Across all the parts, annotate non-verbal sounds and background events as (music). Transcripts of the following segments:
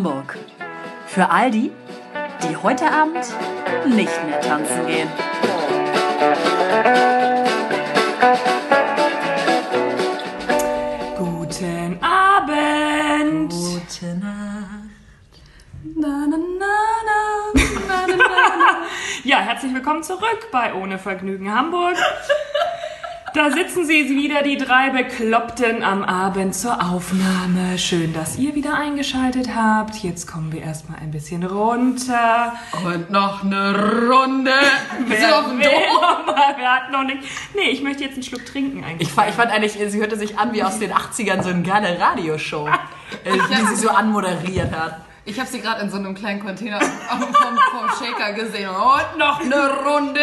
Hamburg. Für all die, die heute Abend nicht mehr tanzen gehen. Guten Abend. Gute Nacht. Na, na, na, na, na, na, na. (laughs) Ja, herzlich willkommen zurück bei Ohne Vergnügen Hamburg. (laughs) Da sitzen sie wieder, die drei Bekloppten am Abend zur Aufnahme. Schön, dass ihr wieder eingeschaltet habt. Jetzt kommen wir erstmal ein bisschen runter. Und noch eine Runde. (laughs) Bist du auf dem Dom? Wir hatten noch nicht. Nee, ich möchte jetzt einen Schluck trinken eigentlich. Ich, fa- ich fand eigentlich, sie hörte sich an wie aus den 80ern so eine geile Radioshow, (laughs) äh, die sie so anmoderiert hat. Ich habe sie gerade in so einem kleinen Container vom, vom Shaker gesehen. Und noch eine Runde.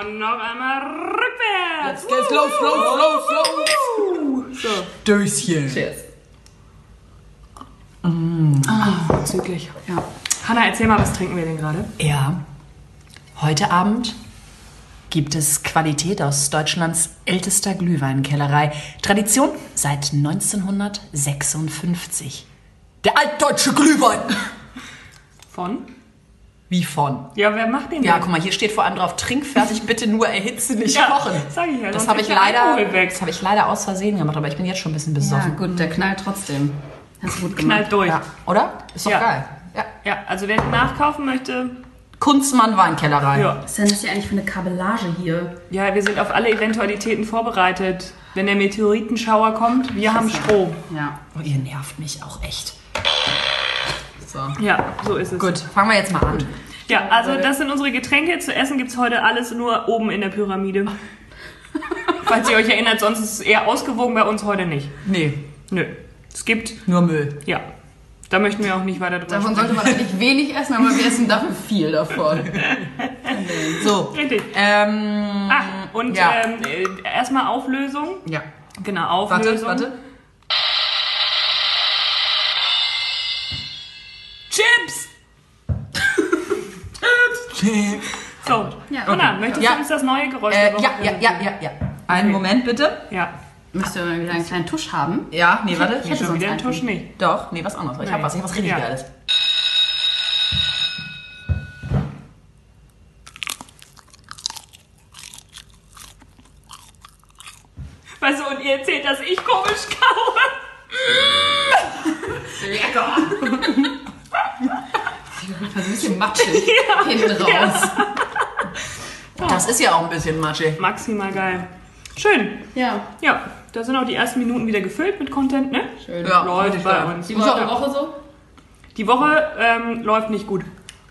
Und noch einmal rückwärts. Jetzt geht's los, los, los, los. So, Döschen. Cheers. bezüglich. Ja. Hanna, erzähl mal, was trinken wir denn gerade? Ja, heute Abend gibt es Qualität aus Deutschlands ältester Glühweinkellerei. Tradition seit 1956. Der altdeutsche Glühwein. Von? Wie von? Ja, wer macht den Ja, denn? guck mal, hier steht vor allem drauf, trinkfertig, bitte nur erhitze, nicht Ja, kochen. sag ich ja, Das habe ich leider, das habe ich leider aus Versehen gemacht, aber ich bin jetzt schon ein bisschen Ja, besoffen. gut, der knallt trotzdem. Hast du gut gemacht. Knallt durch. Ja, oder? Ist doch Ja. geil. Ja. Ja, also wer nachkaufen möchte, Kunstmann Weinkellerei. ja. Was ist denn das hier eigentlich für eine Kabellage hier? Ja, wir sind auf alle Eventualitäten vorbereitet. Wenn der Meteoritenschauer kommt, wir haben Strom. Ja. Oh, ihr nervt mich auch echt. So. Ja, so ist es. Gut, fangen wir jetzt mal an. Ja, also das sind unsere Getränke. Zu essen gibt's heute alles nur oben in der Pyramide. (laughs) Falls ihr euch erinnert, sonst ist es eher ausgewogen, bei uns heute nicht. Nee, Nö. Es gibt, nur Müll. ja. Da möchten wir auch nicht weiter drüber Davon sollte man eigentlich wenig essen, aber wir essen dafür viel davon. (laughs) So, Richtig. ähm, Ah, und Ja. ähm, äh, erstmal Auflösung. ja. Genau, Warte, Auflösung. warte. Chips! (laughs) So, Ja, Anna, okay. möchtest Ja. du uns das neue Geräusch Äh, ja, ja, ja, ja, ja. Einen Moment bitte. Ja, Müsst ihr mal wieder einen kleinen Tusch haben? Ja, nee, warte. Ich hätte schon wieder einen. Tusch nicht. Doch, nee, was anderes. Ich hab Nee. was, ich hab was richtig Ja. Geiles. Weißt du, und ihr erzählt, dass ich komisch kaue. Lecker! (laughs) Also ein bisschen matschig (laughs) hinten raus. Das ist ja auch ein bisschen matschig. Maximal geil. Schön. Ja. Ja, da sind auch die ersten Minuten wieder gefüllt mit Content, ne? Schön. Ja, Läuft bei uns. Die Woche, Woche so? Die Woche ähm, läuft nicht gut.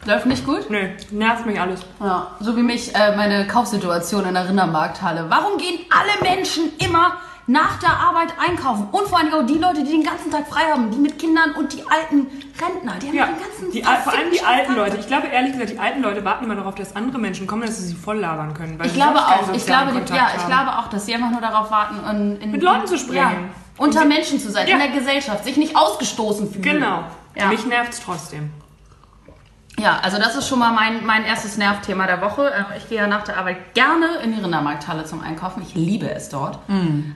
Läuft nicht gut? Nö, nervt mich alles. Ja, so wie mich äh, meine Kaufsituation in der Rindermarkthalle. Warum gehen alle Menschen immer nach der Arbeit einkaufen? Und vor allem auch die Leute, die den ganzen Tag frei haben, die mit Kindern und die alten Rentner, die haben Ja, den ganzen die, Al- vor allem die alten Tag. Leute. Ich glaube ehrlich gesagt, die alten Leute warten immer darauf, dass andere Menschen kommen, dass sie sie voll labern können. Weil Ich glaube auch, ich glaube, Kontakt ja, ich haben. glaube auch, dass sie einfach nur darauf warten, in, in, Mit Leuten zu sprechen. Ja, unter Menschen zu sein, Ja. in der Gesellschaft, sich nicht ausgestoßen fühlen. Genau. Ja. Mich nervt's trotzdem. Ja, also das ist schon mal mein, mein erstes Nervthema der Woche. Äh, Ich gehe ja nach der Arbeit gerne in die Rindermarkthalle zum Einkaufen. Ich liebe es dort.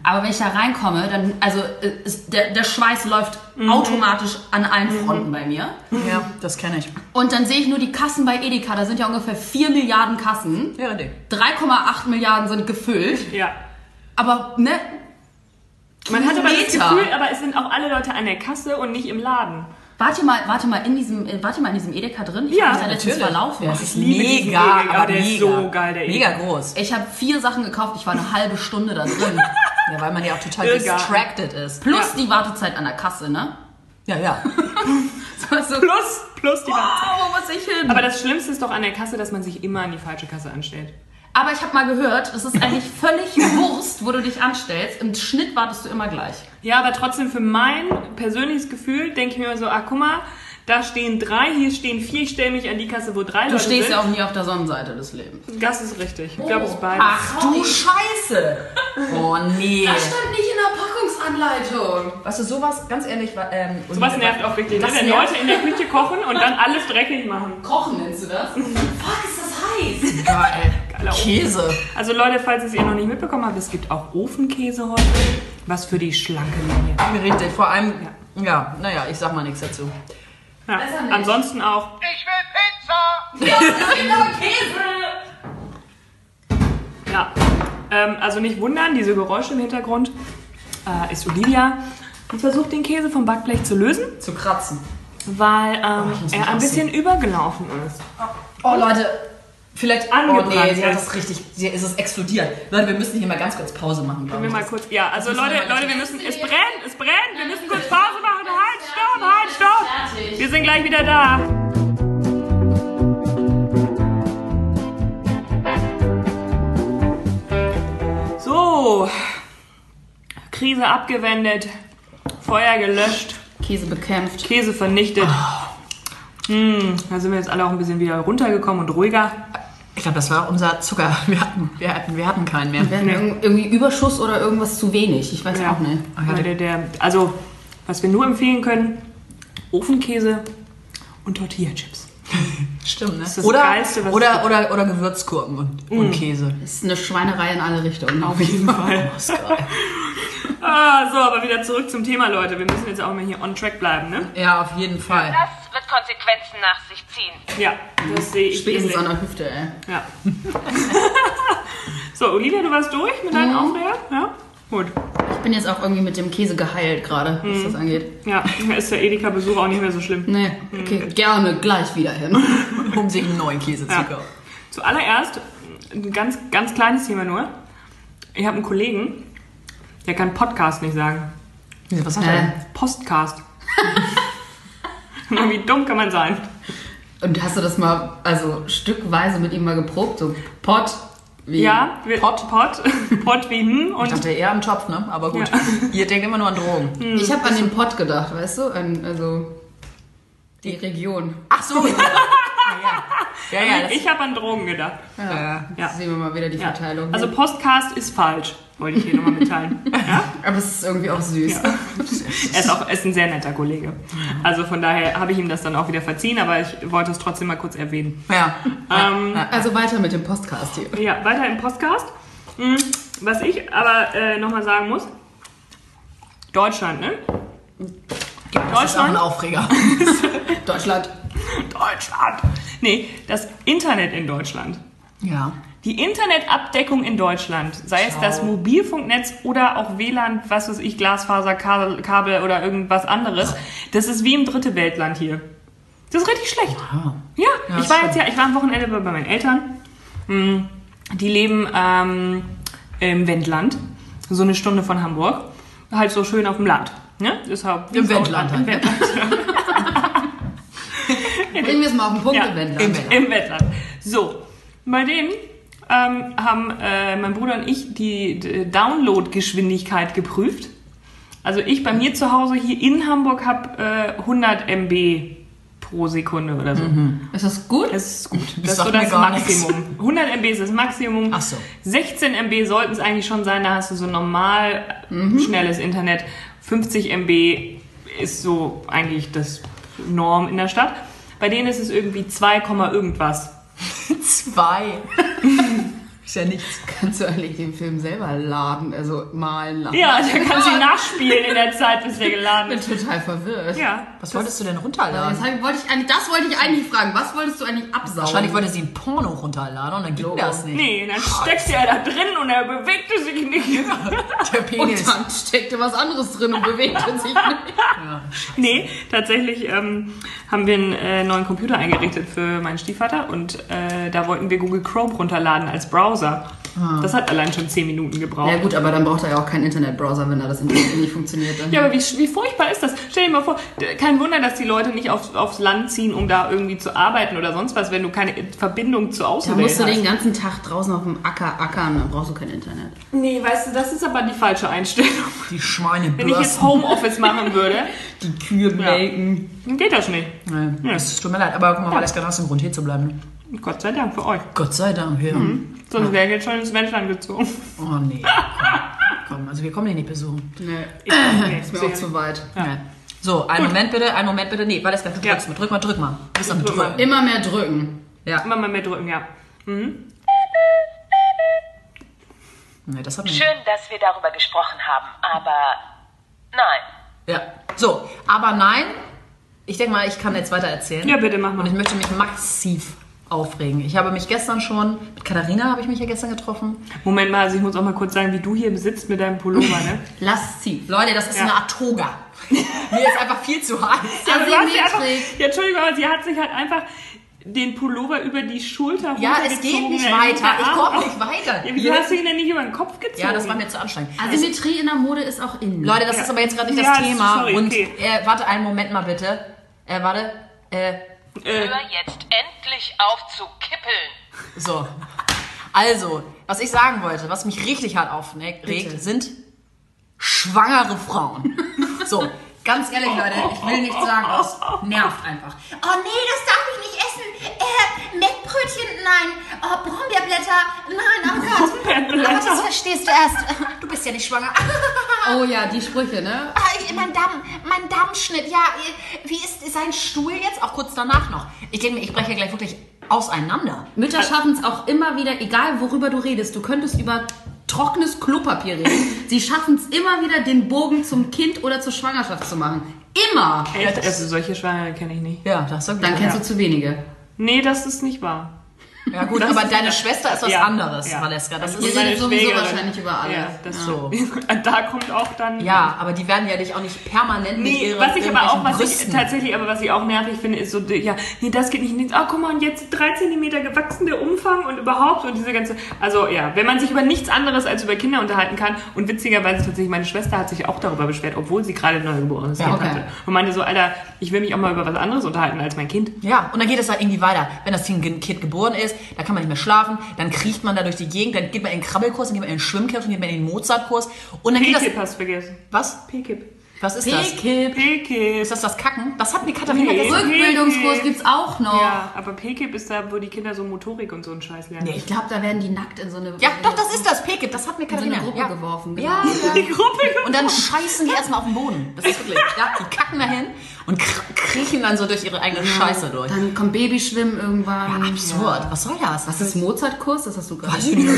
Aber wenn ich da reinkomme, dann, also äh, ist, der, der Schweiß läuft automatisch an allen Fronten bei mir. Ja, das kenne ich. Und dann sehe ich nur die Kassen bei Edeka. Da sind ja ungefähr 4 Milliarden Kassen. Ja, richtig. 3,8 Milliarden sind gefüllt. Ja. Aber, ne? Man hat aber das Kilometer. Gefühl, aber es sind auch alle Leute an der Kasse und nicht im Laden. Warte mal, warte mal in diesem, äh, warte mal in diesem Edeka drin. Ich Ja, habe mich da letztens natürlich. verlaufen. Ja, es ist mega, Edeka, aber der ist mega. so geil, der Mega Edeka. groß. Ich habe vier Sachen gekauft. Ich war eine halbe Stunde da drin. (laughs) Ja, weil man ja auch total Irrgarten. distracted ist. Plus Ja. die Wartezeit an der Kasse, ne? Ja, ja. (laughs) So, so, Plus, plus die Wartezeit. oh, wo muss ich hin? Aber das Schlimmste ist doch an der Kasse, dass man sich immer an die falsche Kasse anstellt. Aber ich habe mal gehört, es ist eigentlich (laughs) völlig Wurst, wo du dich anstellst. Im Schnitt wartest du immer gleich. Ja, aber trotzdem für mein persönliches Gefühl denke ich mir immer so, ah, guck mal, da stehen drei, hier stehen vier, ich stelle mich an die Kasse, wo drei Du Leute stehst sind. ja auch nie auf der Sonnenseite des Lebens. Das ist richtig. Ich glaube, es ist beides. Ach du Scheiße. Oh nee. stand nicht in der Packungsanleitung. Weißt du, sowas, ganz ehrlich, wa- ähm, Sowas nervt auch wirklich, ne? Das wenn nervt. Leute in der Küche kochen und dann alles dreckig machen. Kochen nennst du das? Fuck, ist das heiß. Geil. Geiler Ofen. Käse. Also Leute, falls ihr es ihr noch nicht mitbekommen habt, es gibt auch Ofenkäse heute. Was für die schlanke Linie. Richtig, vor allem, ja, naja, ich sag mal nichts dazu. Ja. Ansonsten auch. Ich will Pizza! Ja. Ähm, also nicht wundern, diese Geräusche im Hintergrund äh, ist Olivia. Und versucht den Käse vom Backblech zu lösen, Zu kratzen. weil ähm, Oh, er ein bisschen übergelaufen ist. Oh, Leute. Vielleicht Angebrannt Oh, nee, sie hat ist. das richtig. Sie ist es explodiert. Leute, wir müssen hier mal ganz kurz Pause machen. Können wir mal kurz. Ja, also müssen Leute, Leute, wir müssen. Es brennt, es brennt. Wir müssen kurz Pause machen. Halt, stopp, halt, stopp. Fertig. Wir sind gleich wieder da. So. Krise abgewendet. Feuer gelöscht. Käse bekämpft. Käse vernichtet. Hm, da sind wir jetzt alle auch ein bisschen wieder runtergekommen und ruhiger. Ich glaube, das war unser Zucker. (laughs) Wir hatten, wir hatten, wir hatten keinen mehr. Wir hatten irg- irgendwie Überschuss oder irgendwas zu wenig. Ich weiß Ja. auch nicht. Weil der, der, also, was wir nur empfehlen können, Ofenkäse und Tortilla-Chips. (laughs) Stimmt, ne? ist das oder, Geilste, oder, oder, oder Gewürzgurken und, und Käse. Das ist eine Schweinerei in alle Richtungen. Auf jeden Fall. (laughs) Ah, so, aber wieder zurück zum Thema, Leute. Wir müssen jetzt auch mal hier on track bleiben, ne? Ja, auf jeden Fall. Das wird Konsequenzen nach sich ziehen. Ja, das sehe ich Spätestens an der Hüfte, ey. Ja. (laughs) so, Olivia, du warst durch mit deinen Aufreger? Ja? Gut. Ich bin jetzt auch irgendwie mit dem Käse geheilt gerade, was das angeht. Ja, ist der Edeka-Besuch auch nicht mehr so schlimm. Nee, okay, gerne gleich wieder hin. (laughs) Um sich einen neuen Käse Ja. zu kaufen. Zuallererst, ein ganz, ganz kleines Thema nur. Ich habe einen Kollegen, der kann Podcast nicht sagen. Wieso, Was hat Äh. er denn? Postcast. (laughs) Wie dumm kann man sein? Und hast du das mal, also stückweise mit ihm mal geprobt? So Pott, wie? Ja, Pot? Pot. (laughs) Pot wie hm Ich und dachte eher am Topf, ne? Aber gut. Ja. (laughs) Ihr denkt immer nur an Drogen. Ich habe an den Pott gedacht, weißt du? An, also die Region. Ach so. ja, ja. Ja, ja. Das, ich habe an Drogen gedacht. ja. Ja. Sehen wir mal wieder die Ja. Verteilung. Also Postcast ist falsch, wollte ich hier nochmal mitteilen. (laughs) Ja? Aber es ist irgendwie auch süß. Ja. (laughs) Er ist auch er ist ein sehr netter Kollege. Also von daher habe ich ihm das dann auch wieder verziehen, aber ich wollte es trotzdem mal kurz erwähnen. ja. Ähm, Also weiter mit dem Postcast hier. Ja, weiter im Podcast. Hm, Was ich aber äh, nochmal sagen muss, Deutschland, ne? Das ist auch ein Aufreger. (laughs) Deutschland. Deutschland! Nee, das Internet in Deutschland. Ja. Die Internetabdeckung in Deutschland, sei es das Mobilfunknetz oder auch WLAN, was weiß ich, Glasfaserkabel Kabel oder irgendwas anderes, das ist wie im dritte Weltland hier. Das ist richtig schlecht. Ja, ich das war jetzt ja, ich war am Wochenende bei meinen Eltern. Hm, Die leben ähm, im Wendland, so eine Stunde von Hamburg, halt so schön auf dem Land. Ne? Ist halt, Im Wendland Im halt, Wendland. Bringen wir es mal auf den Punkt, Ja, im Wendland. im Wendland. Im Wendland. So, bei denen ähm, haben äh, mein Bruder und ich die d- Downloadgeschwindigkeit geprüft. Also ich bei mir zu Hause hier in Hamburg habe äh, 100 MB pro Sekunde oder so. Ist das gut? Das ist gut. Das ist sagt so das Maximum. 100 MB ist das Maximum. Ach so. 16 MB sollten es eigentlich schon sein, da hast du so normal Mhm. schnelles Internet. 50 MB ist so eigentlich das Norm in der Stadt. Bei denen ist es irgendwie 2, Komma irgendwas. (laughs) Zwei. Ist ja nichts. (laughs) Kannst du eigentlich den Film selber laden, also malen lassen? Ja, da kannst du ihn nachspielen in der (laughs) Zeit, bis der geladen Ich bin ist. total verwirrt. Ja. Was wolltest du denn runterladen? Das, wollte ich eigentlich, das wollte ich eigentlich fragen. Was wolltest du eigentlich absaugen? Wahrscheinlich wollte sie ein Porno runterladen und dann ging das nicht. Nee, dann steckte er da drin und er bewegte sich nicht. Der Und Penis. dann steckte was anderes drin und bewegte (laughs) sich nicht. Nee, tatsächlich ähm, haben wir einen äh, neuen Computer eingerichtet für meinen Stiefvater und äh, da wollten wir Google Chrome runterladen als Browser. Das hat allein schon 10 Minuten gebraucht. Ja gut, aber dann braucht er ja auch keinen Internetbrowser, wenn da das Internet nicht funktioniert. Dann. Ja, aber wie, wie furchtbar ist das? Stell dir mal vor, kein Wunder, dass die Leute nicht auf, aufs Land ziehen, um da irgendwie zu arbeiten oder sonst was, wenn du keine Verbindung zur da Außenwelt musst du hast. den ganzen Tag draußen auf dem Acker ackern, dann brauchst du kein Internet. Nee, weißt du, das ist aber die falsche Einstellung. Die Schweine Wenn ich jetzt Homeoffice machen würde, (laughs) die Kühe melken. dann geht das nicht. Ja. Es tut mir leid, aber guck mal, weil es gerade aus dem Grund hier zu bleiben. Gott sei Dank für euch. Gott sei Dank, ja. Sonst wäre ich jetzt schon ins Wendland gezogen. Oh nee. (laughs) Komm, also wir kommen dich nicht besuchen. Nee, Ich, nee, ist mir auch zu weit. Ja. So, einen Moment bitte, einen Moment bitte. Nee, warte, das Ja. drück mal, drück mal, drück mal. Du bist am Drück mal. Drücken. Immer mehr drücken. Ja. Immer mal mehr drücken, ja. Nee, das hat Schön, dass wir darüber gesprochen haben, aber nein. Ja. So, aber nein, Ich denke mal, ich kann jetzt weiter erzählen. Ja, bitte, mach mal. Und ich möchte mich massiv aufregen. Ich habe mich gestern schon, mit Katharina habe ich mich ja gestern getroffen. Moment mal, also ich muss auch mal kurz sagen, wie du hier sitzt mit deinem Pullover, ne? (laughs) Lass ziehen. Leute, das ist Ja. eine Art Toga. (laughs) Mir ist einfach viel zu heiß. Ja, du hast sie einfach, Asymmetrik. ja, Entschuldigung, aber sie hat sich halt einfach den Pullover über die Schulter Ja, es geht nicht ja, weiter. Ich komme nicht weiter. Ja, wieso hast du ihn denn nicht über den Kopf gezogen? Ja, das war mir zu anstrengend. Asymmetrie in der Mode ist auch in. Leute, das Ja. ist aber jetzt gerade nicht Ja, das Thema. sorry, Und okay. äh, warte einen Moment mal bitte. Äh, warte. Äh, Äh, Hör jetzt endlich auf zu kippeln. so. Also, was ich sagen wollte, was mich richtig hart aufregt, Bitte. sind schwangere Frauen. So, ganz ehrlich, Leute, ich will nichts sagen, aber es nervt einfach. Oh nee, das darf ich nicht essen. Äh, Mettbrötchen, nein. Oh, Brombeerblätter, nein, oh Gott. Aber das verstehst du erst. Du bist ja nicht schwanger. (laughs) Oh ja, die Sprüche, ne? Ah, mein Damm, mein Dammschnitt. Ja, wie ist sein Stuhl jetzt? Auch kurz danach noch. Ich denke mir, ich breche gleich wirklich auseinander. Mütter schaffen es auch immer wieder, egal worüber du redest, du könntest über trockenes Klopapier reden. (laughs) Sie schaffen es immer wieder, den Bogen zum Kind oder zur Schwangerschaft zu machen. Immer! echt? Also solche Schwangere kenne ich nicht. Ja, das ist Dann kennst du zu wenige. Nee, das ist nicht wahr. Ja gut, aber deine Schwester ist was Ja, anderes, ja. Valeska. Das ist redet sowieso Schwägerin. wahrscheinlich über alles. Ja, das so. Da kommt auch dann. Ja, aber die werden ja dich auch nicht permanent mit Nee, ihren was ich aber auch, was ich tatsächlich, aber was ich auch nervig finde, ist so, ja, nee, das geht nicht. Ah, guck mal, und jetzt 3 cm gewachsen der Umfang und überhaupt und diese ganze, also ja, wenn man sich über nichts anderes als über Kinder unterhalten kann und witzigerweise tatsächlich, meine Schwester hat sich auch darüber beschwert, obwohl sie gerade ein neugeborenes Ja, Kind okay. hatte und meinte so, Alter, ich will mich auch mal über was anderes unterhalten als mein Kind. Ja, und dann geht es halt irgendwie weiter. Wenn das Kind geboren ist, dann kann man nicht mehr schlafen, dann kriecht man da durch die Gegend, dann geht man in den Krabbelkurs, dann geht man in den Schwimmkurs, dann geht man in den Mozartkurs und dann geht das... Hast du vergessen. Was? P-Kip. Was ist das? P-Kip. P-Kip. Ist das das Kacken? Das hat die Katharina Nee. gestern... Rückbildungskurs gibt's auch noch. Ja, aber P-Kip ist da, wo die Kinder so Motorik und so einen Scheiß lernen. Nee. Ich glaube, da werden die nackt in so eine, Ja, doch, das ist das Pekip, das hat mir in so eine Katharina. Gruppe ja. geworfen. Genau. Ja, ja. (laughs) Die Gruppe Und dann scheißen die erstmal auf den Boden. Das ist wirklich. Ja, die kacken dahin und kr kriechen dann so durch ihre eigene Scheiße durch. Dann kommt Babyschwimmen irgendwann. Absurd. Was soll das? Was ist Mozartkurs? Das hast du gerade. Weiß ich nicht.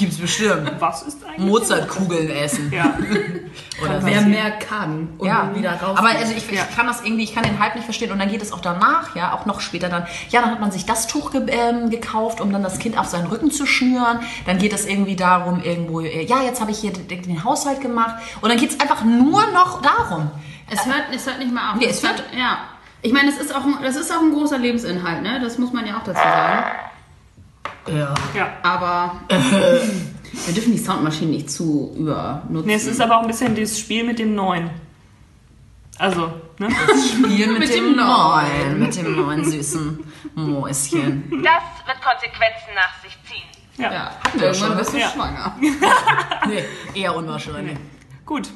Gibt's bestimmt. Was ist eigentlich? Mozartkugeln essen. Ja. (laughs) Oder Wer mehr kann und Ja, wieder raus. aber also ich, ich kann das irgendwie, ich kann den Hype nicht verstehen und dann geht es auch danach, ja, auch noch später dann, ja, dann hat man sich das Tuch ge ähm, gekauft, um dann das Kind auf seinen Rücken zu schnüren, dann geht es irgendwie darum, irgendwo, äh, ja, jetzt habe ich hier den, den Haushalt gemacht und dann geht es einfach nur noch darum. Es hört, es hört nicht mal auf. Nee, es hört- ja. Ich meine, es ist auch ein, das ist auch ein großer Lebensinhalt, ne? Das muss man ja auch dazu sagen. Ja. ja. Aber wir dürfen die Soundmaschinen nicht zu übernutzen. Nee, es ist aber auch ein bisschen das Spiel mit dem Neuen. Also, ne? Spielen mit, (laughs) Mit dem, dem neuen, mit dem neuen süßen Mäuschen. Das wird Konsequenzen nach sich ziehen. Ja. ja, wir irgendwann schon. bist du Ja. schwanger. (laughs) Nee, eher unwahrscheinlich. Gut.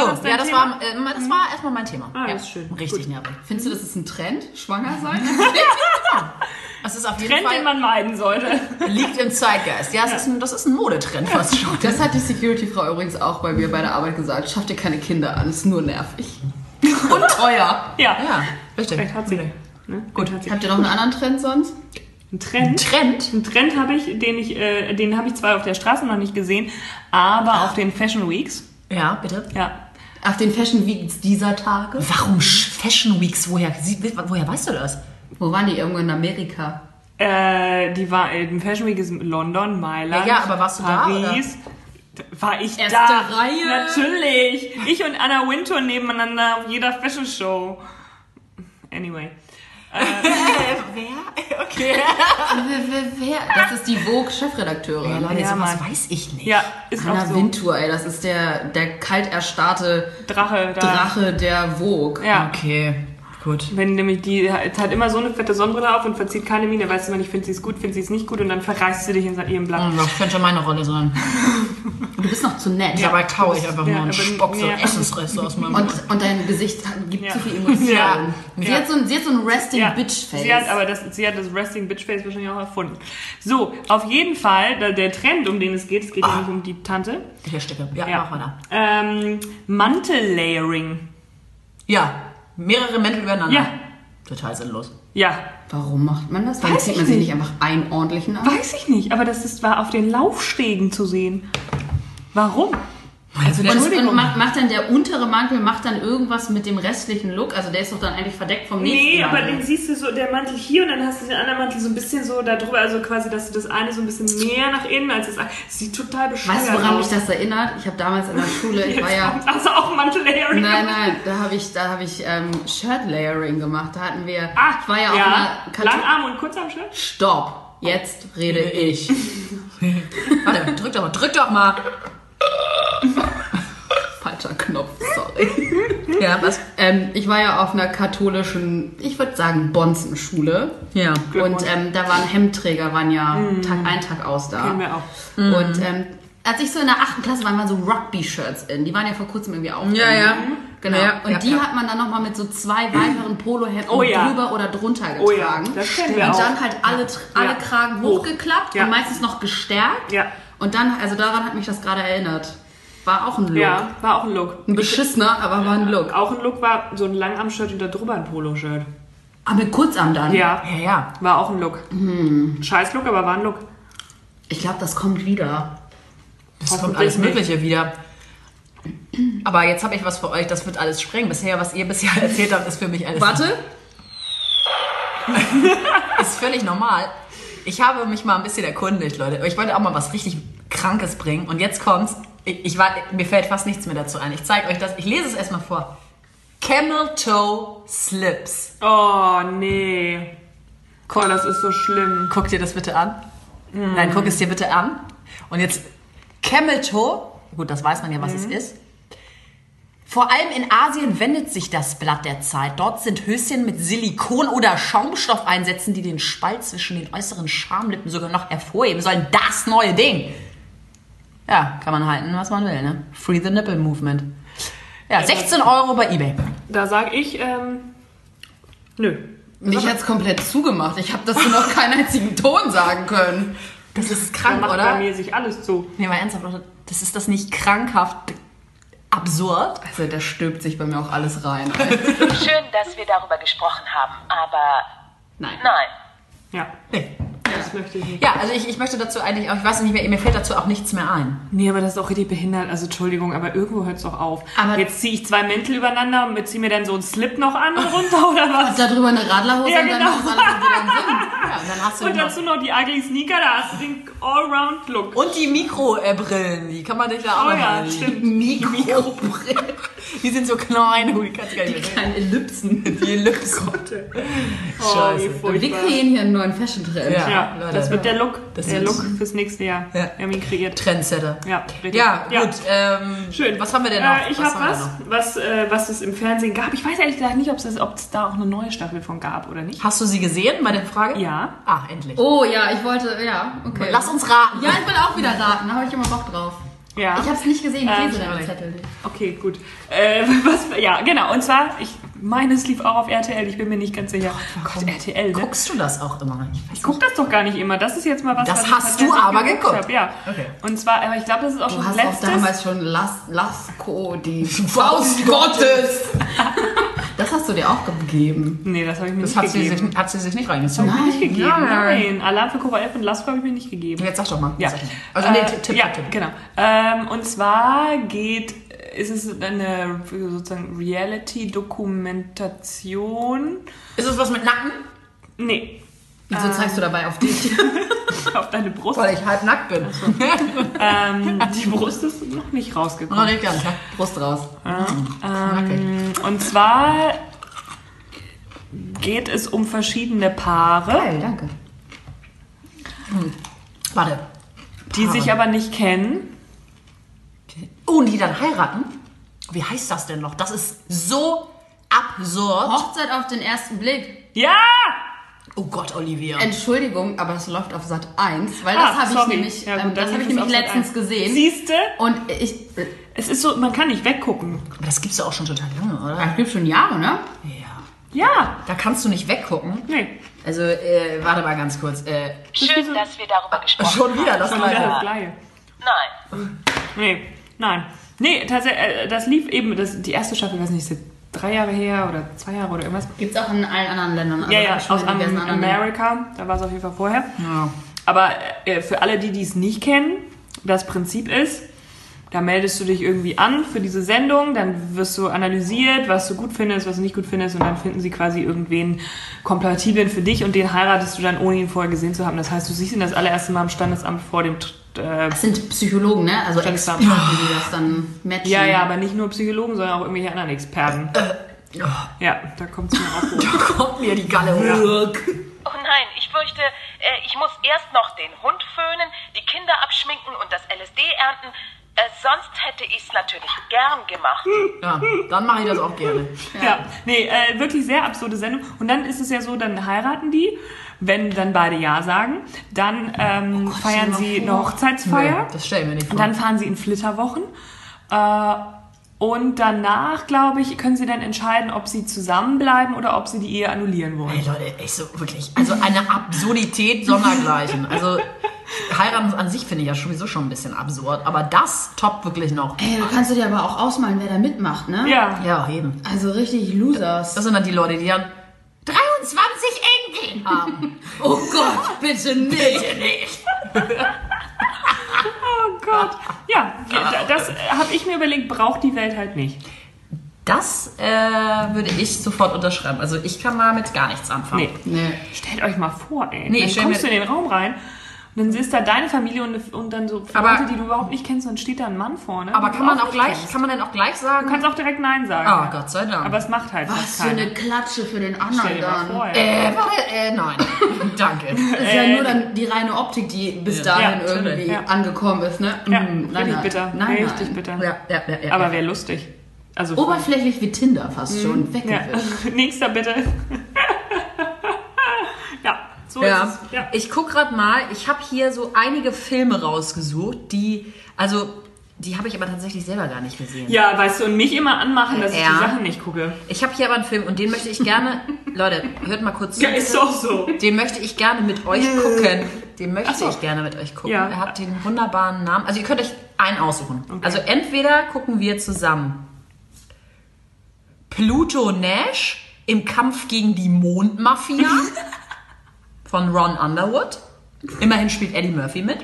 So, das ja, das Thema? war, äh, das war erstmal mein Thema. Ah, ja, ist schön. Richtig nervig. Findest du, das ist ein Trend? Schwanger sein? (laughs) Das ist auf jeden Trend, den Fall, man meiden sollte. liegt im Zeitgeist. Ja, es Ist ein, das ist ein Modetrend fast schon. Das hat die Security-Frau übrigens auch bei mir bei der Arbeit gesagt. Schaff dir keine Kinder an, ist nur nervig. (laughs) Und teuer. Ja. Ja, richtig. Vielleicht hat sie. Ne? Gut, hat sie. Habt ihr noch einen anderen Trend sonst? Ein Trend. Trend? Einen Trend habe ich, den ich, äh, den habe ich zwar auf der Straße noch nicht gesehen, aber auf den Fashion Weeks. Ja, bitte. Ja. Auf den Fashion Weeks dieser Tage? Warum Fashion Weeks? Woher, sie- woher weißt du das? Wo waren die? Irgendwo in Amerika. Äh, die war äh, Fashion Week ist in London, Mailand, Ja, ja, aber warst du da, Paris. War ich Erste da? Reihe. Natürlich. Ich und Anna Wintour nebeneinander auf jeder Fashion Show. Anyway. Wer? Okay. Wer? Das ist die Vogue-Chefredakteurin. Ja, Leute, sowas weiß ich nicht. Ja, ist Anna auch so. Wintour, ey, das ist der, der kalt erstarrte Drache da. Drache der Vogue. Ja. Okay, gut. Wenn nämlich die hat hat immer so eine fette Sonnenbrille auf und verzieht keine Miene, weißt du immer nicht, findet sie es gut, findet sie es nicht gut und dann verreißt sie dich in ihrem Blatt. Das könnte meine Rolle sein. (laughs) Du bist noch zu nett. Ja, Dabei kaue ich einfach Ja, nur einen Spock so ja. Essensreste aus meinem Und, Mund. und dein Gesicht gibt Ja. zu viel Emotion. Ja. Sie, Ja. Hat so ein, sie hat so ein Resting Ja, Bitch Face. Sie hat aber das, sie hat das Resting Bitch Face wahrscheinlich auch erfunden. So, auf jeden Fall, der Trend, um den es geht, es geht ja nicht um die Tante. Hier stecke. Ja, Ja. mach weiter. Ähm, Mantellayering. Ja, mehrere Mäntel übereinander. Ja. Total sinnlos. Ja, Warum macht man das? Warum Weiß zieht ich man sich nicht. nicht einfach einen ordentlichen an? weiß ich nicht, aber das ist, war auf den Laufstegen zu sehen. Warum? Also und, Entschuldigung. und macht, macht dann der untere Mantel macht dann irgendwas mit dem restlichen Look? Also der ist doch dann eigentlich verdeckt vom nächsten Nee, aber Mantel. den siehst du so, der Mantel hier und dann hast du den anderen Mantel so ein bisschen so darüber, also quasi, dass du das eine so ein bisschen mehr nach innen als das andere. Sieht total bescheuert Weißt du, woran aus. mich das erinnert? Ich habe damals in der Schule, ich war ja... kommt also auch Mantel-Layering. Nein, nein, da habe ich, da habe ich ähm, Shirt-Layering gemacht. Da hatten wir... Ah, ich war ja, auf ja. einer... Kato- Langarm und Kurzarm-Shirt? Stopp! Jetzt rede ich. (laughs) Warte, drück doch mal, drück doch mal. (laughs) Falscher Knopf, sorry. Ja, was? ähm, ich war ja auf einer katholischen, ich würde sagen, Bonzenschule. Ja. Und ähm, da waren Hemdträger, waren ja Tag ein, Tag aus da. Kennen wir auch. Und ähm, als ich so in der achten Klasse war, waren so Rugby-Shirts in. Die waren ja vor kurzem irgendwie auch. Ja, ja. Genau. Ja, und ja, die ja. hat man dann nochmal mit so zwei weiteren Polohemden Oh drüber oder drunter Oh ja, getragen. das und auch. dann halt alle, alle. Kragen Hoch. hochgeklappt und meistens noch gestärkt. Ja. Und dann, also daran hat mich das gerade erinnert. War auch ein Look. Ja, war auch ein Look. Ein beschissener, aber war ein Look. Auch ein Look war so ein Langarm-Shirt und da drüber ein Poloshirt. Aber mit Kurzarm dann. Ja, Ja, ja. war auch ein Look. Hm. Scheiß Look, aber war ein Look. Ich glaube, das kommt wieder. Es kommt alles nicht. Mögliche wieder. Aber jetzt habe ich was für euch, das wird alles sprengen. Bisher, was ihr bisher (laughs) erzählt habt, ist für mich alles. Warte. (laughs) Ist völlig normal. Ich habe mich mal ein bisschen erkundigt, Leute. Ich wollte auch mal was richtig Krankes bringen. Und jetzt kommt's. Ich, ich war, mir fällt fast nichts mehr dazu ein. Ich zeige euch das. Ich lese es erstmal vor. Camel Toe Slips. Oh, nee. Boah, das ist so schlimm. Guck dir das bitte an. Nein, guck es dir bitte an. Und jetzt Camel Toe. Gut, das weiß man ja, was es ist. Vor allem in Asien wendet sich das Blatt der Zeit. Dort sind Höschen mit Silikon- oder Schaumstoffeinsätzen, die den Spalt zwischen den äußeren Schamlippen sogar noch hervorheben sollen. Das neue Ding. Ja, kann man halten, was man will, ne? Free the Nipple Movement. Ja, 16 Euro bei Ebay. Da sag ich, ähm, nö. Mich jetzt komplett zugemacht. Ich habe dazu noch keinen einzigen Ton sagen können. Das ist Da krank, macht oder? bei mir sich alles zu. Nee, mal ernsthaft, das ist das nicht krankhaft absurd? Also, da stülpt sich bei mir auch alles rein. (laughs) Schön, dass wir darüber gesprochen haben, aber Nein. nein. Ja, Nee. Das möchte ich nicht. Ja, also ich, ich möchte dazu eigentlich auch, ich weiß nicht mehr, mir fällt dazu auch nichts mehr ein. Nee, aber das ist auch richtig behindert. Also Entschuldigung, aber irgendwo hört es doch auf. Aber- Jetzt ziehe ich zwei Mäntel übereinander und ziehe mir dann so einen Slip noch an und runter (laughs) oder was? Darüber eine Radlerhose Ja, und dann genau. einen Sinn. Ja, und dann hast du Und noch, dazu noch die ugly Sneaker, da hast du den Allround-Look. und die Mikrobrillen, die kann man sich da auch Oh ja, stimmt. Mikrobrillen. Die sind so klein, oh, die kannst du gar nicht mehr sehen. Kleine Ellipsen. Die Ellipsen. Oh, Scheiße. wie Wir furchtbar. kreieren hier einen neuen Fashion-Trend. Ja. Ja, Leute. das wird der Look. Das der Look fürs nächste Jahr. Ja. Wir haben ihn kreiert. Trendsetter. Ja, richtig. Ja, gut. Ähm, Schön. Was haben wir denn noch? Äh, ich Was habe haben wir was, was, äh, was es im Fernsehen gab. Ich weiß ehrlich gesagt nicht, ob es ob es da auch eine neue Staffel von gab oder nicht. Hast du sie gesehen bei der Frage? Ja. Ah, endlich. Oh ja, ich wollte, ja, okay. Lass uns raten. Ja, ich will auch wieder raten, da habe ich immer Bock drauf. Ja. Ich habe es nicht gesehen, ich Ähm, lese ich auch deinen. Zettel nicht. Okay, gut. Äh, (laughs) was, ja, genau. Und zwar, ich meine, es lief auch auf RTL. Ich bin mir nicht ganz sicher. Gott, RTL, ne? Guckst du das auch immer? Ich Ich guck das doch gar nicht immer. Das ist jetzt mal was, Das was ich hast du aber geguckt. Hab. Ja. Okay. Und zwar, aber ich glaube, das ist auch Du schon hast das auch damals schon Las, Lasko, die (laughs) Faust Gottes. (laughs) Das hast du dir auch gegeben. Nee, das habe ich mir Das nicht hat sie, gegeben. sich, hat sie sich nicht reingezogen. Ich nicht gegeben. Nein. Nein. Alarm für Cobra 11 und Lasko habe ich mir nicht gegeben. Jetzt sag doch mal. Ja. Also nee, Äh, Tipp, Tipp, ja, Tipp. genau. Ähm, und zwar geht, ist es eine sozusagen Reality-Dokumentation. Ist es was mit Nacken? Nee, Wieso zeigst du dabei auf dich? (laughs) auf deine Brust. Weil ich halb nackt bin. Ähm, die Brust ist noch nicht Noch rausgekommen. nicht ganz. ja. Brust raus. Ähm, und zwar geht es um verschiedene Paare, Geil, danke. Warte. die sich aber nicht kennen. Oh, und die dann heiraten? Wie heißt das denn noch? Das ist so absurd. Hochzeit auf den ersten Blick. Ja! Oh Gott, Olivia. Entschuldigung, aber das läuft auf Sat 1, weil das Ah, habe ich nämlich, Ja, gut, ähm, dann das habe ich nämlich letztens gesehen. Siehste? Und ich, Es ist so, man kann nicht weggucken. Aber das gibt's ja auch schon total lange, oder? das gibt schon Jahre, ne? Ja. Ja. Da kannst du nicht weggucken. Nee. Also, äh, warte mal ganz kurz. Äh, Schön, dass wir darüber gesprochen schon wieder das Schon wieder Gleiche. das Gleiche. Nein. Nee, nein. Nee, tatsächlich, äh, das lief eben, das, die erste Staffel, ich weiß nicht, ist drei Jahre her oder zwei Jahre oder irgendwas. Gibt's auch in allen anderen Ländern. Also ja, ja, aus. Amerika, da war es auf jeden Fall vorher. Ja. Aber äh, für alle, die die es nicht kennen, das Prinzip ist, Da meldest du dich irgendwie an für diese Sendung, dann wirst du analysiert, was du gut findest, was du nicht gut findest und dann finden sie quasi irgendwen kompatiblen für dich und den heiratest du dann, ohne ihn vorher gesehen zu haben. Das heißt, du siehst ihn das allererste Mal im Standesamt vor dem... Äh, Das sind Psychologen, ne? Also. Experten, die das dann matchen. ja, ja, aber nicht nur Psychologen, sondern auch irgendwelche anderen Experten. Ja, da kommt es mir auch hoch. Kommt mir die Galle hoch. Oh nein, ich fürchte, äh, ich muss erst noch den Hund föhnen, die Kinder abschminken und das LSD ernten. Äh, sonst hätte ich's natürlich gern gemacht. Ja, dann mache ich das auch gerne. Ja, nee, äh, wirklich sehr absurde Sendung. Und dann ist es ja so, dann heiraten die, wenn dann beide Ja sagen. Dann ähm, feiern stell dir sie eine. Hochzeitsfeier. Das stell ich mir nicht vor. Und dann fahren sie in Flitterwochen. Äh, und danach, glaube ich, können sie dann entscheiden, ob sie zusammenbleiben oder ob sie die Ehe annullieren wollen. Ey Leute, echt so wirklich. Also eine Absurdität sondergleichen. Also heiraten an sich finde ich ja sowieso schon ein bisschen absurd. Aber das toppt wirklich noch. Ey, du kannst du dir aber auch ausmalen, wer da mitmacht, ne? Ja. Ja, eben. Also richtig Losers. Das sind dann die Leute, die dann 23 Enkel haben. (laughs) Oh Gott, bitte nicht. Bitte nicht. (laughs) Oh Gott. Ja, das habe ich mir überlegt, braucht die Welt halt nicht. Das äh, würde ich sofort unterschreiben. Also ich kann damit gar nichts anfangen. Nee. Nee. Stellt euch mal vor, ey. Nee, dann kommst du in den Raum rein und dann ist da deine Familie und, und dann so Aber- Leute, die du überhaupt nicht kennst und steht da ein Mann vorne. Aber kann du man auch gleich, kennst. kann man dann auch gleich sagen? Du kannst auch direkt Nein sagen. Ah, ja. Gott sei Dank. Aber es macht halt Was für keiner. eine Klatsche für den Stell anderen dir mal dann. vor, ey. äh, warte, äh, nein. (laughs) Danke. Das ist ja nur dann die reine Optik, die bis dahin Ja, irgendwie ja. angekommen ist, ne? Ja, Mm, richtig bitter. Nein, richtig nein. bitter. Ja, ja, ja, ja. Aber ja. wäre lustig. Also Oberflächlich wie Tinder fast schon. ja. Weggewischt. (laughs) Nächster bitte. Ja, so Ja. ist es. Ja. Ich guck gerade mal, ich habe hier so einige Filme rausgesucht, die, also, die habe ich aber tatsächlich selber gar nicht gesehen. ja, weißt du, und mich immer anmachen, dass ich Ja. die Sachen nicht gucke. Ich habe hier aber einen Film und den möchte ich gerne, (laughs) Leute, hört mal kurz zu. Ja, ist doch so. Den möchte ich gerne mit euch gucken. Den möchte so. ich gerne mit euch gucken. Ja. Er hat den wunderbaren Namen. Also ihr könnt euch einen aussuchen. Also entweder gucken wir zusammen Pluto Nash im Kampf gegen die Mondmafia (laughs) von Ron Underwood. Immerhin spielt Eddie Murphy mit.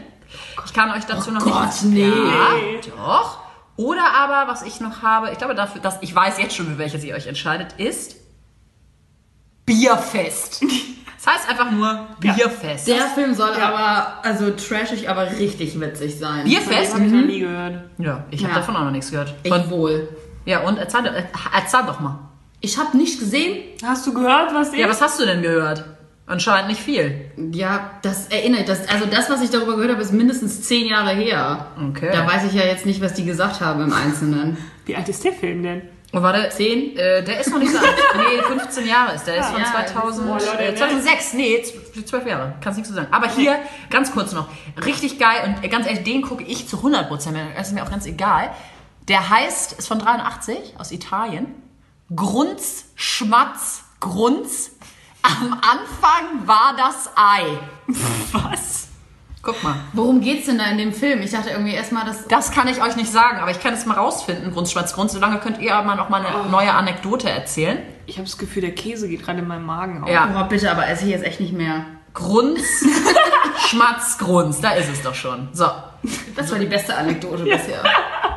Ich kann euch dazu noch Gott, nicht... nee. Ja, doch. Oder aber, was ich noch habe, ich glaube dafür, dass ich weiß jetzt schon, für welches ihr euch entscheidet, ist Bierfest. Das heißt einfach nur Bierfest. Der Film soll aber, also trashig, aber richtig witzig sein. Bierfest? Habe ich noch nie gehört. Ja, ich habe Ja. davon auch noch nichts gehört. Ich Von, wohl. ja, und erzähl, äh, erzähl doch mal. Ich habe nicht gesehen. Hast du gehört, was ich? Ja, was hast du denn gehört? Anscheinend nicht viel. Ja, das erinnert, das, also das, was ich darüber gehört habe, ist mindestens zehn Jahre her. Okay. Da weiß ich ja jetzt nicht, was die gesagt haben im Einzelnen. Wie alt ist der Film denn? Und warte, Zehn? äh, der ist noch nicht so alt. (laughs) Nee, 15 Jahre ist der. Der ist von Ja, 2000, boah, Leute, äh, ne? 2006. Nee, z- 12 Jahre. Kannst nichts zu sagen. Aber hier, ganz kurz noch. Richtig geil und äh, ganz ehrlich, den gucke ich zu 100 Prozent. Das ist mir auch ganz egal. Der heißt, ist von 83, aus Italien. Grunz, Schmatz, Grunz. Am Anfang war das Ei. (laughs) Was? Guck mal. Worum geht's denn da in dem Film? Ich dachte irgendwie erstmal, dass. Das kann ich euch nicht sagen, aber ich kann es mal rausfinden, Grunz, Schmatz, Grunz. Solange könnt ihr mal noch mal eine neue Anekdote erzählen. Ich habe das Gefühl, der Käse geht gerade in meinen Magen auf. Ja. Boah, bitte, aber esse ich jetzt echt nicht mehr. Grunz, (laughs) Schmatz, Grunz. Da ist es doch schon. So. Das war die beste Anekdote bisher.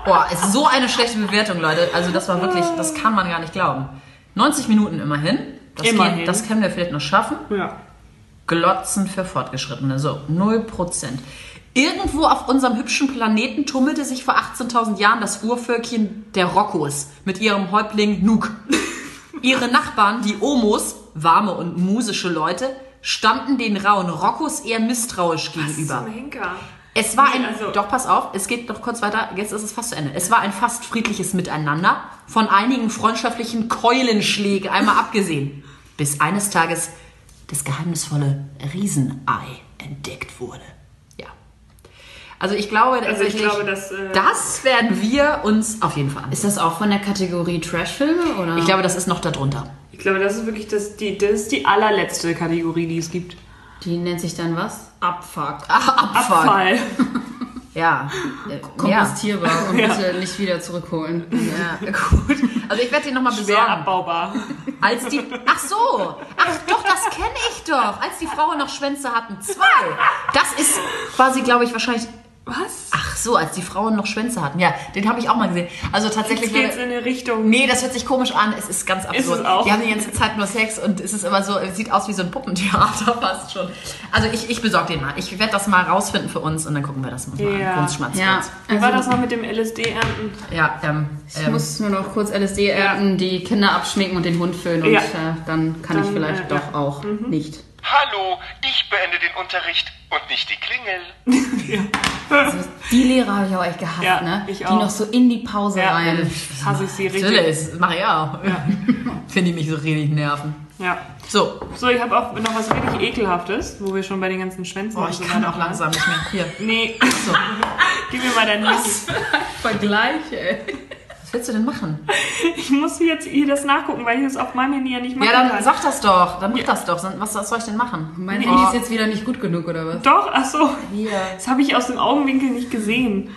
Boah, ist so eine schlechte Bewertung, Leute. Also das war wirklich, das kann man gar nicht glauben. 90 Minuten immerhin. Das, Immerhin. Geht, das können wir vielleicht noch schaffen. Ja. Glotzen für Fortgeschrittene. So, 0%. Irgendwo auf unserem hübschen Planeten tummelte sich vor 18.000 Jahren das Urvölkchen der Rokkos mit ihrem Häuptling Nuk. (laughs) Ihre Nachbarn, die Omos, warme und musische Leute, standen den rauen Rokkos eher misstrauisch gegenüber. Zum Henker. Es war Nee, ein, also- doch pass auf, es geht noch kurz weiter, jetzt ist es fast zu Ende. Es war ein fast friedliches Miteinander, von einigen freundschaftlichen Keulenschlägen einmal abgesehen, bis eines Tages das geheimnisvolle Riesenei entdeckt wurde. Ja. Also ich glaube, Also ich tatsächlich, glaube, dass, äh, das werden wir uns auf jeden Fall ansehen. Ist das auch von der Kategorie Trashfilme oder? Ich glaube, das ist noch darunter. Ich glaube, das ist wirklich das, die, das ist die allerletzte Kategorie, die es gibt. Die nennt sich dann was? Abfuck. (laughs) Ah, Abfall. Abfall. (laughs) Ja. Äh, ja. Kompostierbar und Ja. bitte nicht wieder zurückholen. ja. Gut. Also ich werde den nochmal Sehr besorgen. abbaubar. Als die. Ach so! Ach doch, das kenne ich doch! Als die Frauen noch Schwänze hatten. Zwei! Das ist quasi, glaube ich, wahrscheinlich. Was? Ach so, als die Frauen noch Schwänze hatten. Ja, den habe ich auch mal gesehen. Also tatsächlich. Jetzt geht's in eine Richtung. Nee, das hört sich komisch an. Es ist ganz absurd. es auch? Die haben die ganze Zeit nur Sex und es ist immer so, es sieht aus wie so ein Puppentheater (laughs) fast schon. Also ich, ich besorge den mal. Ich werde das mal rausfinden für uns und dann gucken wir das mal Ja. an. Ja, uns. Wie war das noch mit dem LSD-Ernten? Ja, ähm, Ich ähm, muss nur noch kurz LSD ernten, die Kinder abschminken und den Hund föhnen und Ja. äh, dann kann Dann, ich vielleicht äh, doch ja. Mhm. auch nicht. Hallo, ich beende den Unterricht und nicht die Klingel. (laughs) Die Lehrer habe ich auch echt gehasst, Ja, ne? ich die auch. noch so in die Pause Ja, rein. hasse ich sie richtig. natürlich, das mache ich auch. (laughs) Finde ich mich so richtig nerven. Ja. So, So, ich habe auch noch was richtig ekelhaftes, wo wir schon bei den ganzen Schwänzen oh, und ich so kann auch langsam nicht mehr. Hier, Nee, so. (laughs) gib mir mal dein Handy. Vergleich, ey. Was willst du denn machen? (laughs) Ich muss jetzt hier das nachgucken, weil ich das auf meinem Handy ja nicht machen Ja, dann kann. sag das doch. Dann mach das doch. Was, was soll ich denn machen? Mein Oh. Handy ist jetzt wieder nicht gut genug, oder was? Doch, ach so. Hier. Das habe ich aus dem Augenwinkel nicht gesehen.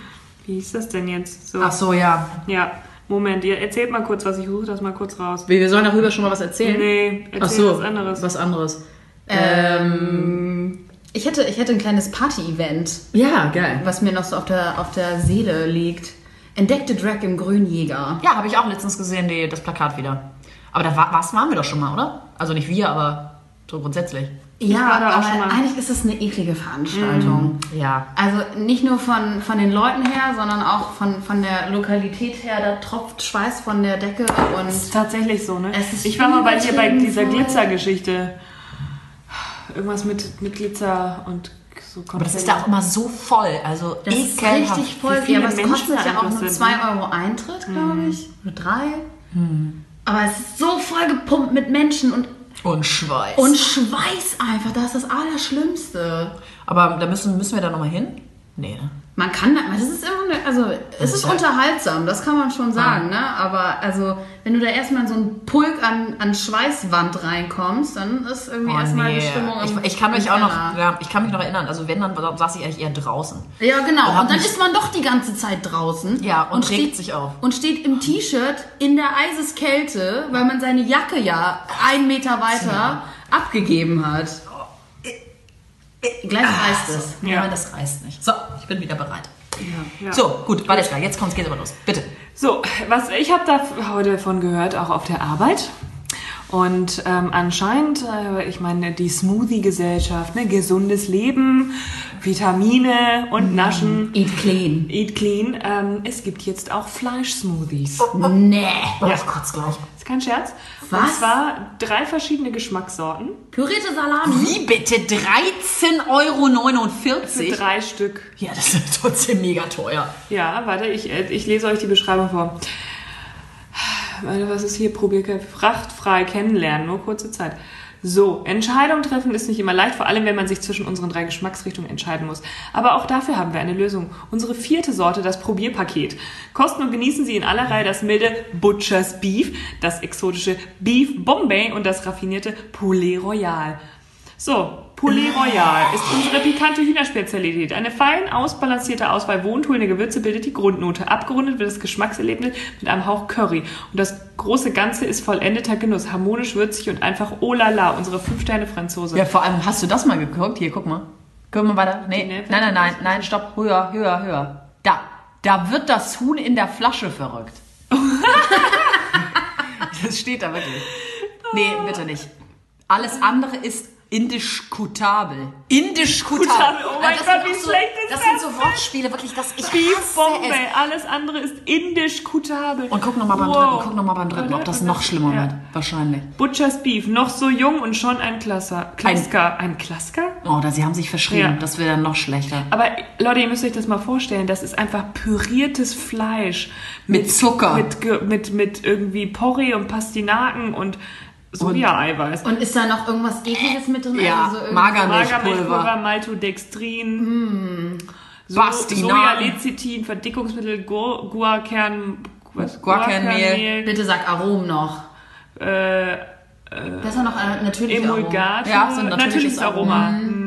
Wie ist das denn jetzt? So. Ach so, ja. Ja, Moment, ihr erzählt mal kurz was, ich suche das mal kurz raus. Wir sollen darüber schon mal was erzählen. Nee, erzähl Ach so, was anderes. was anderes. Ähm, ich, hätte, ich hätte ein kleines Party-Event, Ja, geil. was mir noch so auf der, auf der Seele liegt. Entdeckte Drag im Grünjäger. Ja, habe ich auch letztens gesehen, die, das Plakat wieder. Aber da war, was waren wir doch schon mal, oder? Also nicht wir, aber so grundsätzlich. Ja, aber schon mal. eigentlich ist es eine eklige Veranstaltung. Ja. Also nicht nur von, von den Leuten her, sondern auch von, von der Lokalität her. Da tropft Schweiß von der Decke und ist tatsächlich so, ne? Es ist ich war mal bei dir bei dieser. Glitzergeschichte. Irgendwas mit, mit Glitzer und so Aber das ist da auch immer so voll. Also das ist ekelhaft. richtig voll. Wie viele Ja, aber es Menschen kostet ja auch nur sind, 2 ne? Euro Eintritt, glaube ich. Nur 3. Aber es ist so voll gepumpt mit Menschen und, Und Schweiß. und Schweiß einfach. Das ist das Allerschlimmste. Aber da müssen, müssen wir da nochmal hin? Nee, ne? Man kann da, das ist immer, eine, also es ist ja- unterhaltsam, das kann man schon sagen, ne? Aber also, wenn du da erstmal in so einen Pulk an, an Schweißwand reinkommst, dann ist irgendwie Oh, erstmal nee. die Stimmung im, ich, ich kann mich auch noch, ja, ich kann mich noch erinnern. Also wenn, dann saß ich eigentlich eher draußen. Ja, genau. Und Und dann ist man doch die ganze Zeit draußen. Ja, und regt steht, sich auf. Und steht im T-Shirt in der Eiseskälte, weil man seine Jacke ja einen Meter weiter abgegeben hat. Gleich reißt es. Ja, Ja. das reißt nicht. So, ich bin wieder bereit. Ja. So, gut, Valeska, jetzt kommt's, geht's aber los. Bitte. So, was ich habe da heute von gehört, auch auf der Arbeit. Und ähm, anscheinend, äh, ich meine, die Smoothie-Gesellschaft, ne, gesundes Leben, Vitamine und Naschen, Eat clean. eat clean. Ähm, es gibt jetzt auch Fleischsmoothies. Nee. Oh, ich kotz gleich. Ist kein Scherz. Und Was? zwar drei verschiedene Geschmackssorten Pürierte Salami. Wie bitte? 13,49 Euro? für drei Stück. Ja, das ist trotzdem mega teuer. Ja, warte, ich, äh, ich lese euch die Beschreibung vor. Warte, was ist hier? Probier frachtfrei kennenlernen, nur kurze Zeit. So, Entscheidung treffen ist nicht immer leicht, vor allem wenn man sich zwischen unseren drei Geschmacksrichtungen entscheiden muss. Aber auch dafür haben wir eine Lösung. Unsere vierte Sorte, das Probierpaket. Kosten und genießen Sie in aller Reihe das milde Butcher's Beef, das exotische Beef Bombay und das raffinierte Poulet Royal. So, Poulet Royal ist unsere pikante Hühnerspezialität. Eine fein ausbalancierte Auswahl wohntuende Gewürze bildet die Grundnote. Abgerundet wird das Geschmackserlebnis mit einem Hauch Curry. Und das große Ganze ist vollendeter Genuss, harmonisch, würzig und einfach oh la la, unsere 5-Sterne-Franzose. Ja, vor allem, hast du das mal geguckt? Hier, guck mal. Guck mal weiter. Nee, nein, nein, nein, nein, stopp. Höher, höher, höher. Da. Da wird das Huhn in der Flasche verrückt. (laughs) das steht da wirklich. Nee, bitte nicht. Alles andere ist indiskutabel. Indiskutabel. Kutabel, oh mein das Gott, sind wie so, schlecht ist Das das sind so Wortspiele, wirklich, das ich Beef hasse Bombay, es. alles andere ist indisch kutabel. Und guck nochmal beim Wow. dritten, guck noch mal beim dritten, ob das noch schlimmer Ja. wird. Wahrscheinlich. Butcher's Beef, noch so jung und schon ein Klasser. Klasker. Ein, Klasker? Oh, da sie haben sich verschrieben. Ja. Das wäre dann noch schlechter. Aber Leute, ihr müsst euch das mal vorstellen, das ist einfach püriertes Fleisch. Mit Zucker. Mit, mit, mit irgendwie Porree und Pastinaken und Soja-Eiweiß. Und ist da noch irgendwas ekliges mit drin? Ja, also irgendwie- Magermilchpulver. Magermilchpulver, Maltodextrin, so Bastinaken. Soja-Lecithin, Verdickungsmittel, Gu- Guarkern, was? Guarkernmehl. Bitte sag Aromen noch. äh, Besser noch äh, natürlich Aromen. Emulgat, Ja, so ein natürliches natürliches Aroma. Hm.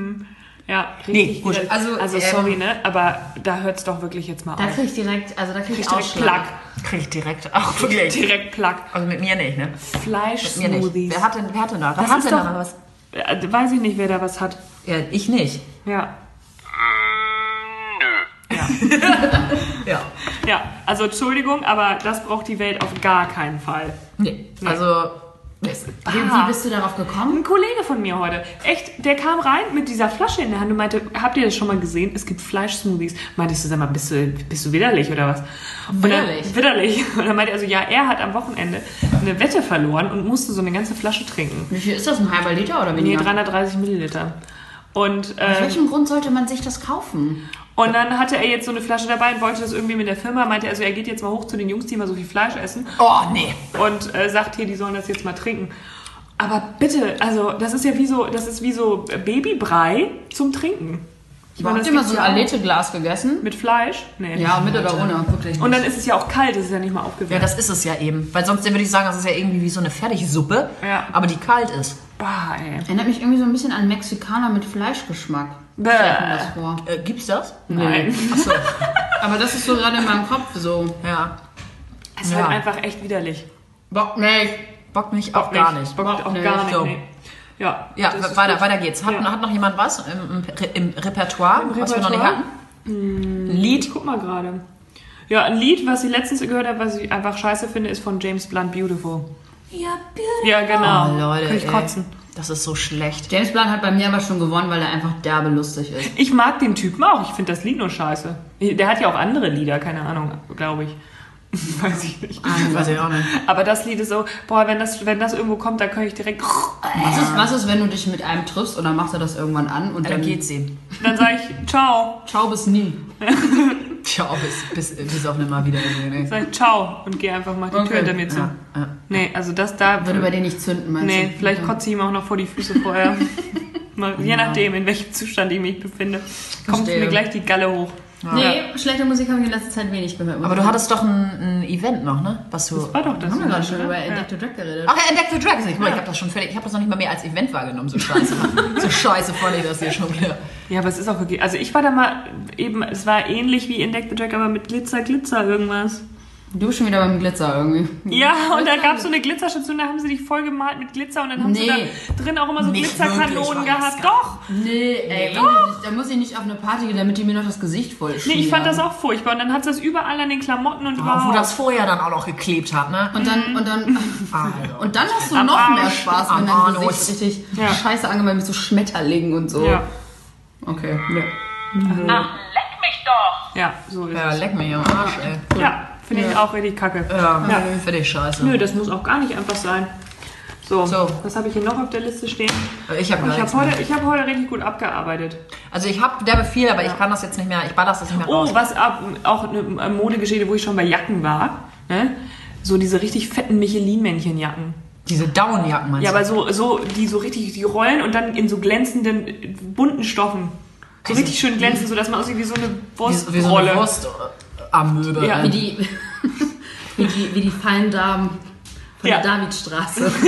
Ja, Nee, richtig. gut. widerlich. Also, Also, ähm, sorry, ne? Aber da hört's doch wirklich jetzt mal Da auf. krieg ich direkt, also da krieg ich Ich direkt. Plack. Krieg ich direkt. (laughs) Auch wirklich. Direkt Plack. Also mit mir nicht, ne? Mir nicht. Fleischsmoothies. Wer hat denn, wer hat denn da? Das Wer hat ist denn da doch- mal was? Äh, Weiß ich nicht, wer da was hat. Ja, ich nicht. Ja. Nö. (laughs) Ja. Ja, also Entschuldigung, aber das braucht die Welt auf gar keinen Fall. Nee, also. Das- Wie, bist du darauf gekommen? Ein Kollege von mir heute, echt, der kam rein mit dieser Flasche in der Hand und meinte, habt ihr das schon mal gesehen? Es gibt Fleischsmoothies. Meintest du, sag mal, bist du, bist du widerlich oder was? Dann- Widerlich? Widerlich. (laughs) Und dann meinte er so, ja, er hat am Wochenende eine Wette verloren und musste so eine ganze Flasche trinken. Wie viel ist das? Ein halber Liter oder Nee, weniger? 330 Milliliter. Und, Aus äh, welchem Grund sollte man sich das kaufen? Und dann hatte er jetzt so eine Flasche dabei und wollte das irgendwie mit der Firma, meinte er, also er geht jetzt mal hoch zu den Jungs, die immer so viel Fleisch essen Oh, nee. und äh, sagt hier, die sollen das jetzt mal trinken. Aber bitte, also das ist ja wie so, das ist wie so Babybrei zum Trinken. Ich meine, Habt das ihr mal so ein ja. Alete-Glas gegessen? mit Fleisch? Nee. Ja, mit oder ohne, wirklich. Und dann ist es ja auch kalt, es ist ja nicht mal Ja, aufgewärmt. das ist es ja eben. Weil sonst würde ich sagen, das ist ja irgendwie wie so eine Fertigsuppe, Ja. aber die kalt ist. Bah, ey. Erinnert mich irgendwie so ein bisschen an Mexikaner mit Fleischgeschmack. Bäh. Stellt mir das vor. Äh, gibt's das? Nein. Achso. (laughs) Aber das ist so gerade in meinem Kopf so. ja. Es ist Ja. halt einfach echt widerlich. Bock nicht. Bockt mich auch gar nicht. Bockt auch nicht. gar nicht. So. Nee. Ja, Ja, weiter, gut. weiter geht's. Hat, Ja. hat noch jemand was im, im, Re- im Repertoire, Im was wir noch nicht Repertoire? hatten? Ein Lied? Ich guck mal gerade. Ja, ein Lied, was ich letztens gehört habe, was ich einfach scheiße finde, ist von James Blunt Beautiful. Ja, Ja, genau. Oh, Leute, Kann ich ey. kotzen. Das ist so schlecht. James Blunt hat bei mir aber schon gewonnen, weil er einfach derbe lustig ist. Ich mag den Typen auch. Ich finde das Lied nur scheiße. Der hat ja auch andere Lieder, keine Ahnung, glaube ich. (laughs) Weiß ich nicht. Weiß ich auch nicht. Aber das Lied ist so, boah, wenn das, wenn das irgendwo kommt, dann kann ich direkt. Was ist, was ist, wenn du dich mit einem triffst und dann macht er das irgendwann an und dann dann geht's ihm. (laughs) Dann sage ich ciao. Ciao bis nie. (laughs) (laughs) Tja, bis, bis, bis auf nimmer wieder. Nee, nee. Sag ich ciao und gehe einfach mal die Tür Okay. hinter mir zu. Ja, ja. Nee, also das da. Würde bei dir nicht zünden, meinst Nee, du? vielleicht kotze ich ihm auch noch vor die Füße vorher. (laughs) Mal, je nachdem, in welchem Zustand ich mich befinde, kommt Verstehe. mir gleich die Galle hoch. Nee, schlechte Musik habe ich in letzter Zeit wenig gehört. Aber du hattest doch ein, ein Event noch, ne? Was du. War doch das. haben wir gerade schon über Ja. Entdeckte Drag geredet. Ach ja, the Dragons. Ich, ja. ich habe das schon fertig. Ich habe das noch nicht mal mehr als Event wahrgenommen. So scheiße. (laughs) so scheiße fand ich das hier schon wieder. Ja, aber es ist auch okay. Also ich war da mal eben, es war ähnlich wie in Deck the Jack, aber mit Glitzer, Glitzer irgendwas. Du bist schon wieder beim Glitzer irgendwie. Ja, und da gab es so eine Glitzerstation, da haben sie dich voll gemalt mit Glitzer und dann haben sie Nee. da drin auch immer so Glitzerkanonen gehabt. Doch! Nee, ey, nicht, da muss ich nicht auf eine Party gehen, damit die mir noch das Gesicht voll Nee, ich fand das auch furchtbar. Und dann hat es das überall an den Klamotten und Oh, überhaupt. wo das vorher dann auch noch geklebt hat, ne? Und dann, und dann, (laughs) Alter. und dann hast du Am noch mehr. Spaß, wenn dein. Gesicht richtig Ja. scheiße angemalt mit so Schmetterlingen und so. ja, Okay, ja. Ach, leck mich doch! ja, so ist Ja, es. leck mich am Arsch, ey. Ja, finde ich auch richtig kacke. Ja, Ja. finde ich scheiße. Nö, das muss auch gar nicht einfach sein. So, So. was habe ich hier noch auf der Liste stehen? Ich habe gar Ich habe mehr. heute, ich hab heute richtig gut abgearbeitet. Also ich habe der Befehl, aber ich kann das jetzt nicht mehr, ich baller das nicht mehr raus. Oh, was ab, auch eine Modegeschichte, wo ich schon bei Jacken war. Ne? So diese richtig fetten Michelin-Männchen-Jacken. Diese Downjacken meinst Ja, aber so, so, die so richtig, die rollen und dann in so glänzenden, bunten Stoffen. So Also- richtig schön glänzend, so dass man aussieht wie so eine Wurstrolle. wie so eine Wurst äh, am Möbel. Ja. (laughs) Wie die, wie die, wie die feinen Damen von Ja. der Davidstraße. (laughs)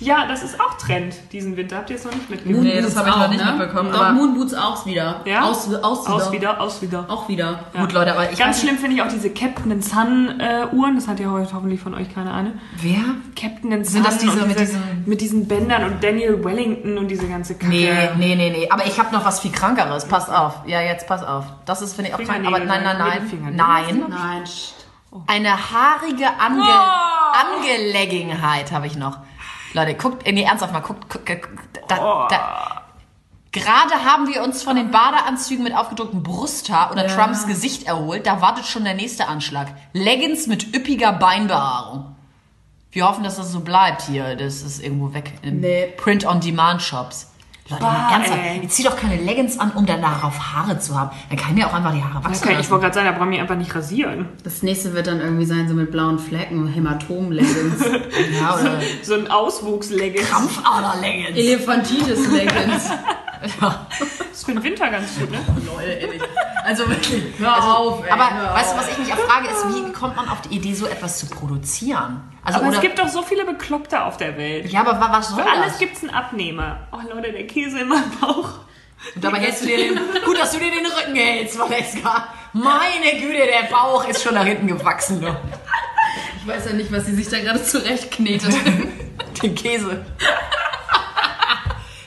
Ja, das ist auch Trend diesen Winter. Habt ihr es noch nicht mitgekriegt? Nee, das habe ich noch nicht ne? mitbekommen, Doch, aber- Moonboots auch wieder. Ja? Aus, aus, wieder. Aus wieder, aus wieder. Auch wieder. Gut, Leute, aber ich Ganz schlimm finde ich auch diese Captain Sun äh, Uhren. Das hat ja heute hoffentlich von euch keine eine. Wer? Captain Sun. Sind das diese und mit diese, diesen- mit diesen Bändern und Daniel Wellington und diese ganze Kacke. Nee, nee, nee, nee. Aber ich habe noch was viel krankeres. Passt auf. Ja, jetzt pass auf. Das ist, finde ich, auch krank. Aber nein, nein, nein, nein. Nein. Eine haarige Ange Oh! Angelegenheit habe ich noch. Leute, guckt, nee, ernsthaft mal, guckt, guckt, guckt da, Oh. da. Gerade haben wir uns von den Badeanzügen mit aufgedrucktem Brusthaar oder Trumps Gesicht erholt. Da wartet schon der nächste Anschlag. Leggings mit üppiger Beinbehaarung. Wir hoffen, dass das so bleibt hier. Das ist irgendwo weg. Im Nee. Print-on-Demand-Shops. Leute, Bah, ernsthaft. ey. Ich zieh doch keine Leggings an, um dann darauf Haare zu haben. Dann kann ich mir auch einfach die Haare wachsen Okay, ich lassen. wollte gerade sagen, da brauchen wir einfach nicht rasieren. Das nächste wird dann irgendwie sein, so mit blauen Flecken, Hämatom-Leggings, (laughs) Ja, oder So ein Auswuchsleggings. Krampfader-Leggings. Elefantitis-Leggings. Das (laughs) ist für den Winter ganz gut, ne? Also wirklich. Hör auf, ey, Aber hör weißt du, was ich mich auch frage, ist, wie kommt man auf die Idee, so etwas zu produzieren? Also, Aber oder, es gibt doch so viele Bekloppte auf der Welt. ja, aber wa- was soll Für alles das? gibt's einen Abnehmer. Oh Leute, der Käse in meinem Bauch. Und dabei hältst du dir den, gut, dass du dir den Rücken hältst, Valeska. Meine Güte, der Bauch ist schon nach hinten gewachsen, ne? Ich weiß ja nicht, was sie sich da gerade zurechtknetet. (laughs) Den Käse.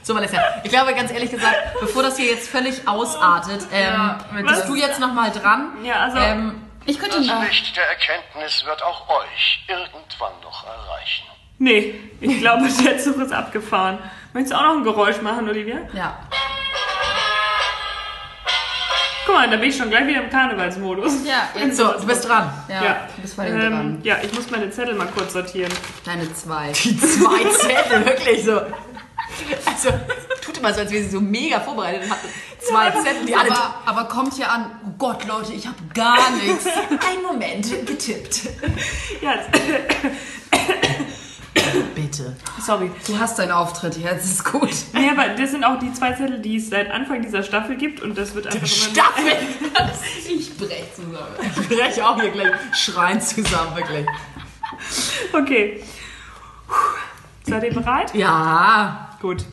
So, Valencia, ich glaube ganz ehrlich gesagt, bevor das hier jetzt völlig ausartet, ähm, Ja, bist das- du jetzt nochmal dran. Ja, also- Ähm, Ich könnte Das nicht. Licht der Erkenntnis wird auch euch irgendwann noch erreichen. Nee, ich glaube, der Zug ist abgefahren. Möchtest du auch noch ein Geräusch machen, Olivia? Ja. Guck mal, da bin ich schon gleich wieder im Karnevalsmodus. Ja, jetzt so, du bist dran. Ja, du bist bei ähm, dran. ja, ich muss meine Zettel mal kurz sortieren. Deine zwei. Die zwei (laughs) Zettel, wirklich so. (laughs) Also, tut immer so, als wäre sie so mega vorbereitet und hatte zwei Zettel, die alle. Aber, aber kommt hier an, oh Gott, Leute, ich habe gar nichts. (laughs) Ein Moment, getippt. Ja, Bitte. sorry. Du hast deinen Auftritt jetzt, ist gut. Nee, aber das sind auch die zwei Zettel, die es seit Anfang dieser Staffel gibt und das wird einfach immer... Staffel! (laughs) Ich brech zusammen. Ich breche auch hier gleich schreien zusammen, wirklich. Okay. Seid ihr bereit? Ja. Gut.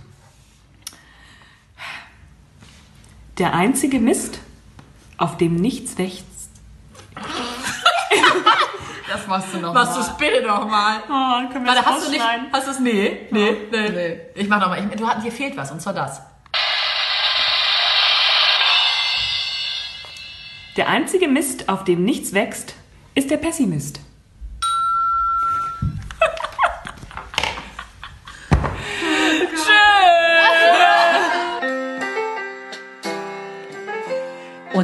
Der einzige Mist, auf dem nichts wächst. (laughs) Das machst du noch Machst du mal. bitte nochmal? Oh, können wir Warte, das hast du nicht. Hast du es? Nee. Nee. Nee. Nee. Ich mach nochmal. Du hatten dir fehlt was, und zwar das. Der einzige Mist, auf dem nichts wächst, ist der Pessimist.